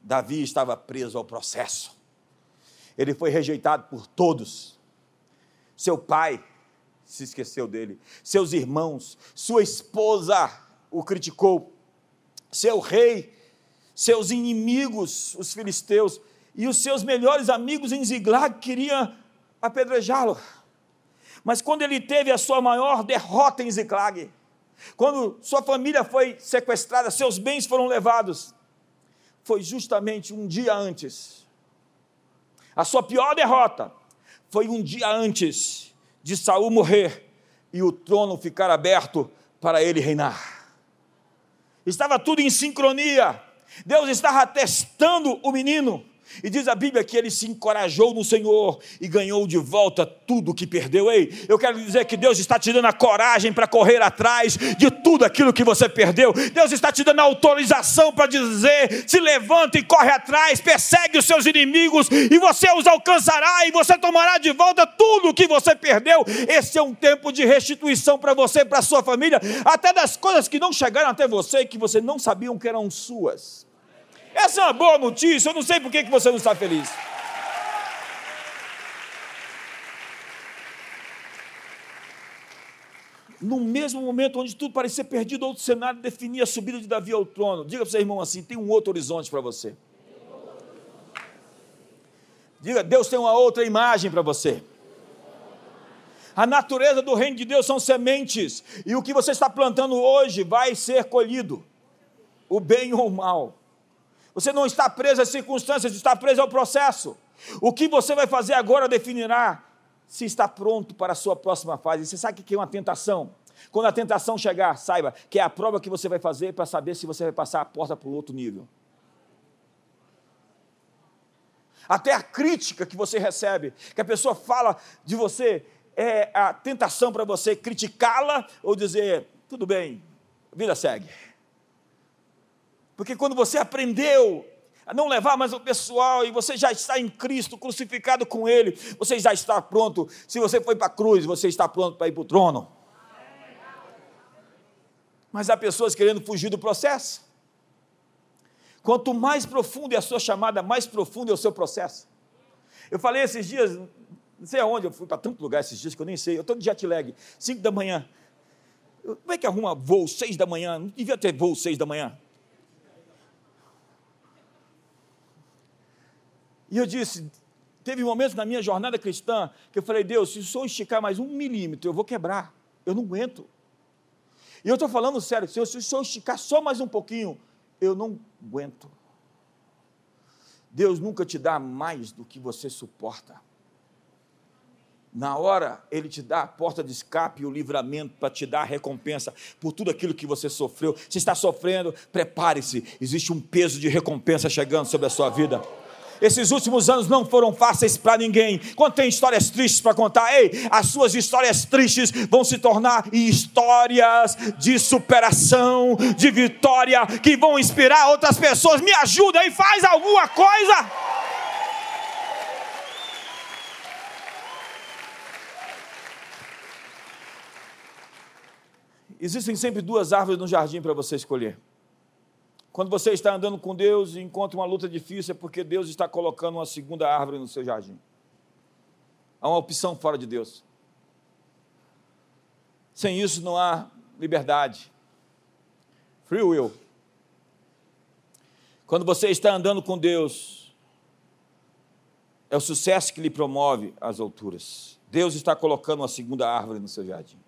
S1: Davi estava preso ao processo. Ele foi rejeitado por todos. Seu pai se esqueceu dele. Seus irmãos, sua esposa o criticou. Seu rei, seus inimigos, os filisteus, e os seus melhores amigos em Ziglag queriam apedrejá-lo. Mas quando ele teve a sua maior derrota em Ziklag, quando sua família foi sequestrada, seus bens foram levados, foi justamente um dia antes. A sua pior derrota foi um dia antes de Saul morrer e o trono ficar aberto para ele reinar. Estava tudo em sincronia. Deus estava testando o menino. E diz a Bíblia que ele se encorajou no Senhor e ganhou de volta tudo que perdeu. Ei, eu quero dizer que Deus está te dando a coragem para correr atrás de tudo aquilo que você perdeu. Deus está te dando a autorização para dizer: se levanta e corre atrás, persegue os seus inimigos e você os alcançará e você tomará de volta tudo que você perdeu. Esse é um tempo de restituição para você, para sua família, até das coisas que não chegaram até você que você não sabiam que eram suas. Essa é uma boa notícia, eu não sei por que você não está feliz. No mesmo momento onde tudo parecia perdido, outro cenário definia a subida de Davi ao trono. Diga para seu irmão assim: tem um outro horizonte para você. Diga, Deus tem uma outra imagem para você. A natureza do reino de Deus são sementes, e o que você está plantando hoje vai ser colhido, o bem ou o mal. Você não está preso às circunstâncias, está preso ao processo. O que você vai fazer agora definirá se está pronto para a sua próxima fase. Você sabe o que é uma tentação? Quando a tentação chegar, saiba que é a prova que você vai fazer para saber se você vai passar a porta para o outro nível. Até a crítica que você recebe, que a pessoa fala de você, é a tentação para você criticá-la ou dizer: tudo bem, vida segue. Porque quando você aprendeu a não levar mais o pessoal e você já está em Cristo, crucificado com Ele, você já está pronto. Se você foi para a cruz, você está pronto para ir para o trono. Mas há pessoas querendo fugir do processo. Quanto mais profundo é a sua chamada, mais profundo é o seu processo. Eu falei esses dias, não sei aonde, eu fui para tanto lugar esses dias que eu nem sei. Eu estou de jet lag, 5 da manhã. Como é que arruma voo 6 da manhã? Não devia ter voo 6 da manhã. E eu disse, teve momentos na minha jornada cristã que eu falei, Deus, se o Senhor esticar mais um milímetro, eu vou quebrar. Eu não aguento. E eu estou falando sério, se o Senhor esticar só mais um pouquinho, eu não aguento. Deus nunca te dá mais do que você suporta. Na hora, Ele te dá a porta de escape e o livramento para te dar a recompensa por tudo aquilo que você sofreu. Se está sofrendo, prepare-se, existe um peso de recompensa chegando sobre a sua vida. Esses últimos anos não foram fáceis para ninguém. Quando tem histórias tristes para contar, ei, as suas histórias tristes vão se tornar histórias de superação, de vitória, que vão inspirar outras pessoas. Me ajuda e faz alguma coisa. Existem sempre duas árvores no jardim para você escolher. Quando você está andando com Deus e encontra uma luta difícil, é porque Deus está colocando uma segunda árvore no seu jardim. Há uma opção fora de Deus. Sem isso não há liberdade. Free will. Quando você está andando com Deus, é o sucesso que lhe promove as alturas. Deus está colocando uma segunda árvore no seu jardim.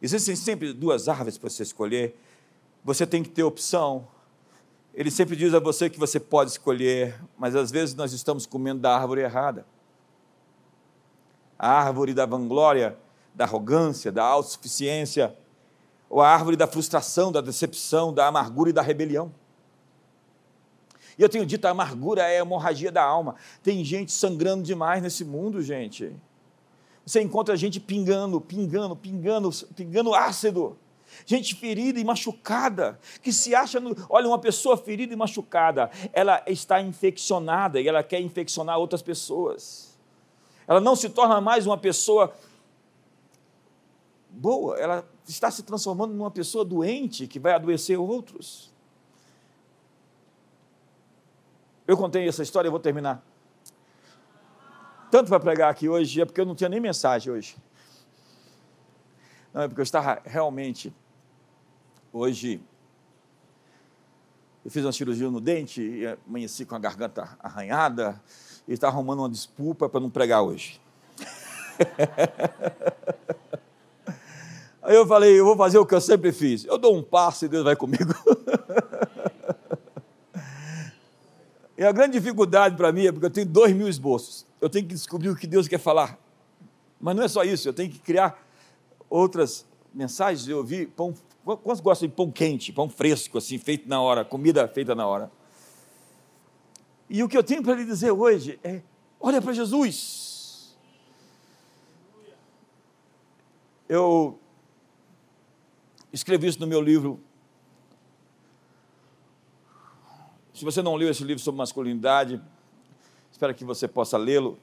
S1: Existem sempre duas árvores para você escolher você tem que ter opção. Ele sempre diz a você que você pode escolher, mas às vezes nós estamos comendo da árvore errada. A árvore da vanglória, da arrogância, da autossuficiência, ou a árvore da frustração, da decepção, da amargura e da rebelião. E eu tenho dito, a amargura é a hemorragia da alma. Tem gente sangrando demais nesse mundo, gente. Você encontra gente pingando, pingando, pingando, pingando ácido gente ferida e machucada, que se acha, no, olha, uma pessoa ferida e machucada, ela está infeccionada e ela quer infeccionar outras pessoas. Ela não se torna mais uma pessoa boa, ela está se transformando numa pessoa doente que vai adoecer outros. Eu contei essa história, eu vou terminar. Tanto para pregar aqui hoje, é porque eu não tinha nem mensagem hoje. Não, é porque eu estava realmente Hoje, Eu fiz uma cirurgia no dente e amanheci com a garganta arranhada e está arrumando uma desculpa para não pregar hoje. Aí eu falei, eu vou fazer o que eu sempre fiz. Eu dou um passo e Deus vai comigo. e a grande dificuldade para mim é porque eu tenho dois mil esboços. Eu tenho que descobrir o que Deus quer falar. Mas não é só isso, eu tenho que criar outras mensagens. Eu ouvi pão. Quantos gostam de pão quente, pão fresco, assim, feito na hora, comida feita na hora? E o que eu tenho para lhe dizer hoje é: olha para Jesus. Eu escrevi isso no meu livro. Se você não leu esse livro sobre masculinidade, espero que você possa lê-lo.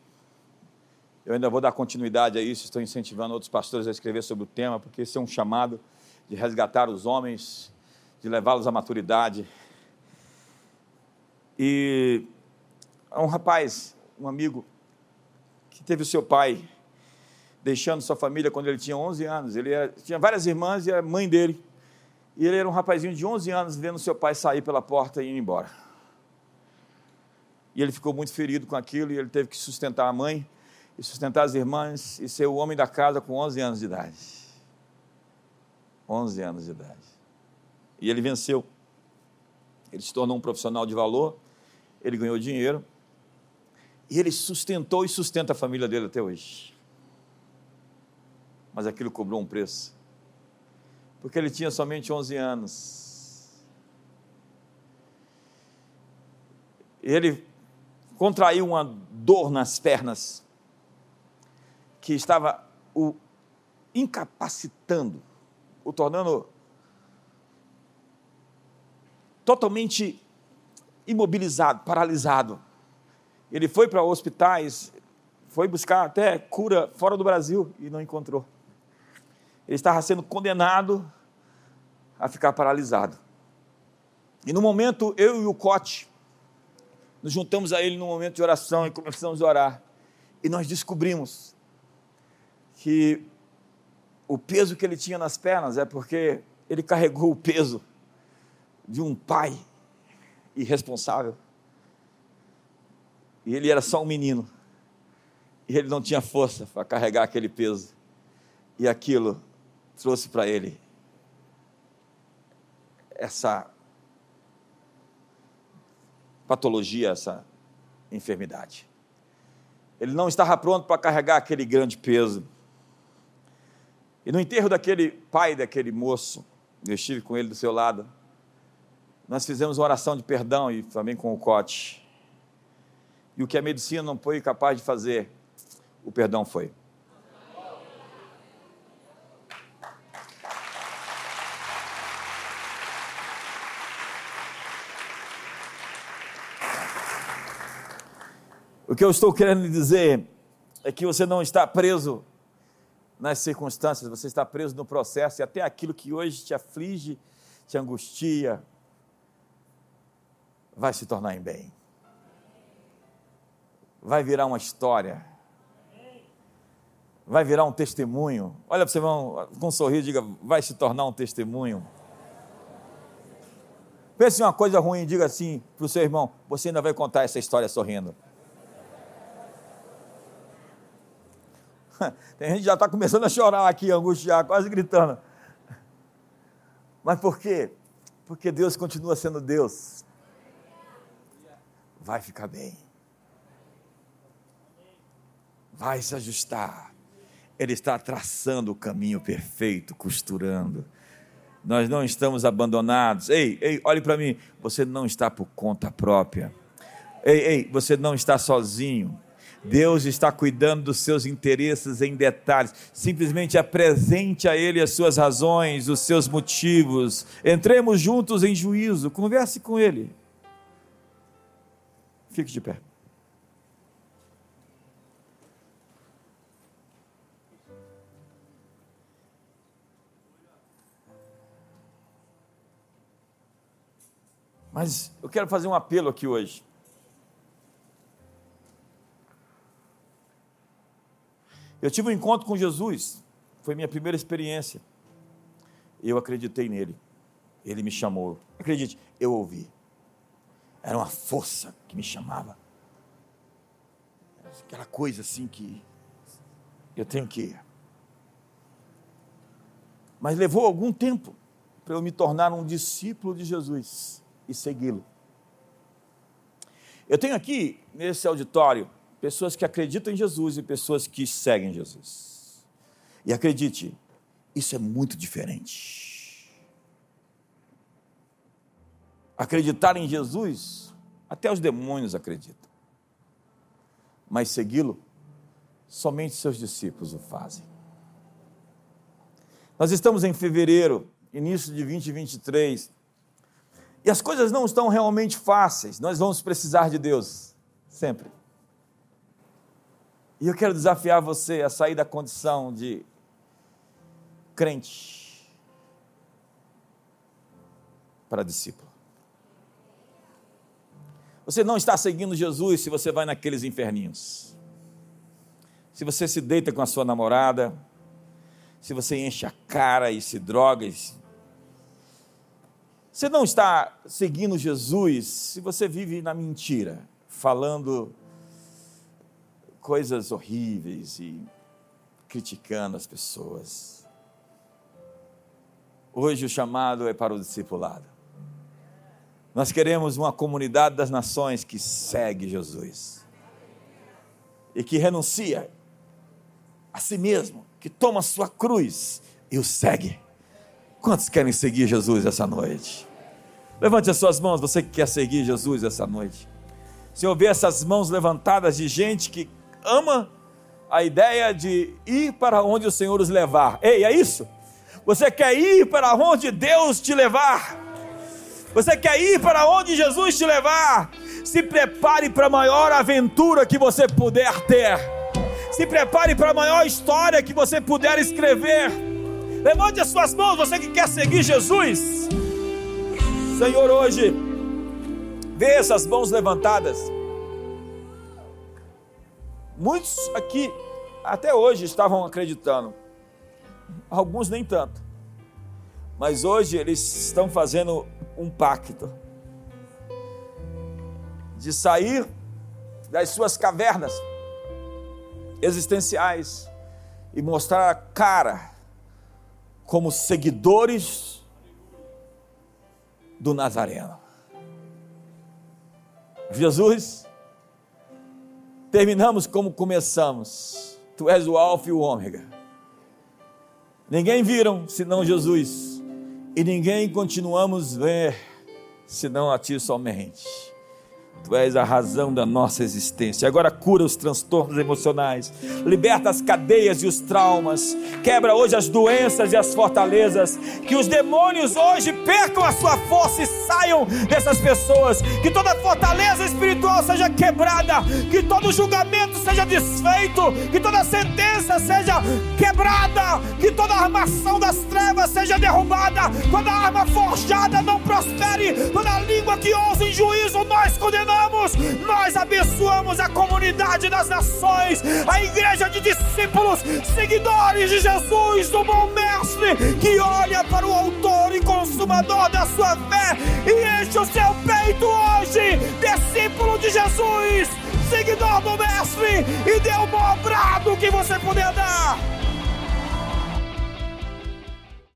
S1: Eu ainda vou dar continuidade a isso, estou incentivando outros pastores a escrever sobre o tema, porque esse é um chamado de resgatar os homens, de levá-los à maturidade. E um rapaz, um amigo, que teve o seu pai deixando sua família quando ele tinha 11 anos. Ele era, tinha várias irmãs e a mãe dele. E ele era um rapazinho de 11 anos vendo seu pai sair pela porta e ir embora. E ele ficou muito ferido com aquilo e ele teve que sustentar a mãe e sustentar as irmãs e ser o homem da casa com 11 anos de idade. 11 anos de idade. E ele venceu. Ele se tornou um profissional de valor, ele ganhou dinheiro e ele sustentou e sustenta a família dele até hoje. Mas aquilo cobrou um preço. Porque ele tinha somente 11 anos. Ele contraiu uma dor nas pernas que estava o incapacitando, o tornando totalmente imobilizado, paralisado. Ele foi para hospitais, foi buscar até cura fora do Brasil e não encontrou. Ele estava sendo condenado a ficar paralisado. E no momento, eu e o Cote, nos juntamos a ele no momento de oração e começamos a orar. E nós descobrimos que o peso que ele tinha nas pernas é porque ele carregou o peso de um pai irresponsável. E ele era só um menino. E ele não tinha força para carregar aquele peso. E aquilo trouxe para ele essa patologia, essa enfermidade. Ele não estava pronto para carregar aquele grande peso. E no enterro daquele pai, daquele moço, eu estive com ele do seu lado, nós fizemos uma oração de perdão e também com o cote. E o que a medicina não foi capaz de fazer, o perdão foi. O que eu estou querendo dizer é que você não está preso nas circunstâncias, você está preso no processo e até aquilo que hoje te aflige, te angustia, vai se tornar em bem. Vai virar uma história. Vai virar um testemunho. Olha para você, com um sorriso, diga: vai se tornar um testemunho. Pense em uma coisa ruim e diga assim para o seu irmão: você ainda vai contar essa história sorrindo. Tem gente que já está começando a chorar aqui, angustiar, quase gritando. Mas por quê? Porque Deus continua sendo Deus. Vai ficar bem. Vai se ajustar. Ele está traçando o caminho perfeito, costurando. Nós não estamos abandonados. Ei, ei, olhe para mim. Você não está por conta própria. Ei, ei, você não está sozinho. Deus está cuidando dos seus interesses em detalhes. Simplesmente apresente a Ele as suas razões, os seus motivos. Entremos juntos em juízo. Converse com Ele. Fique de pé. Mas eu quero fazer um apelo aqui hoje. Eu tive um encontro com Jesus, foi minha primeira experiência. Eu acreditei nele, ele me chamou. Acredite, eu ouvi. Era uma força que me chamava. Aquela coisa assim que eu tenho que ir. Mas levou algum tempo para eu me tornar um discípulo de Jesus e segui-lo. Eu tenho aqui, nesse auditório, pessoas que acreditam em Jesus e pessoas que seguem Jesus. E acredite, isso é muito diferente. Acreditar em Jesus, até os demônios acreditam. Mas segui-lo, somente seus discípulos o fazem. Nós estamos em fevereiro, início de 2023, e as coisas não estão realmente fáceis, nós vamos precisar de Deus, sempre. E eu quero desafiar você a sair da condição de crente para discípulo. Você não está seguindo Jesus se você vai naqueles inferninhos. Se você se deita com a sua namorada, se você enche a cara e se droga, e se você não está seguindo Jesus se você vive na mentira, falando coisas horríveis e criticando as pessoas. Hoje o chamado é para o discipulado. Nós queremos uma comunidade das nações que segue Jesus e que renuncia a si mesmo, que toma sua cruz e o segue. Quantos querem seguir Jesus essa noite? Levante as suas mãos, você que quer seguir Jesus essa noite. Se eu ver essas mãos levantadas de gente que ama a ideia de ir para onde o Senhor os levar. Ei, é isso? Você quer ir para onde Deus te levar? Você quer ir para onde Jesus te levar? Se prepare para a maior aventura que você puder ter. Se prepare para a maior história que você puder escrever Levante as suas mãos, você que quer seguir Jesus. Senhor, hoje, vê essas mãos levantadas. Muitos aqui, até hoje, estavam acreditando, alguns nem tanto, mas hoje eles estão fazendo um pacto de sair das suas cavernas existenciais e mostrar a cara como seguidores do Nazareno. Jesus, terminamos como começamos. Tu és o Alfa e o Ômega. Ninguém viram senão Jesus, e ninguém continuamos ver senão a Ti somente. Tu és a razão da nossa existência. Agora cura os transtornos emocionais, liberta as cadeias e os traumas, quebra hoje as doenças e as fortalezas. Que os demônios hoje percam a sua força e saiam dessas pessoas. Que toda fortaleza espiritual seja quebrada, que todo julgamento seja desfeito, que toda sentença seja quebrada, que toda armação das trevas seja derrubada, toda arma forjada não prospere, toda língua que ousa em juízo nós condenamos nós abençoamos a comunidade das nações, a igreja de discípulos, seguidores de Jesus, do bom mestre, que olha para o autor e consumador da sua fé e enche o seu peito hoje, discípulo de Jesus, seguidor do mestre, e dê o maior brado que você puder dar.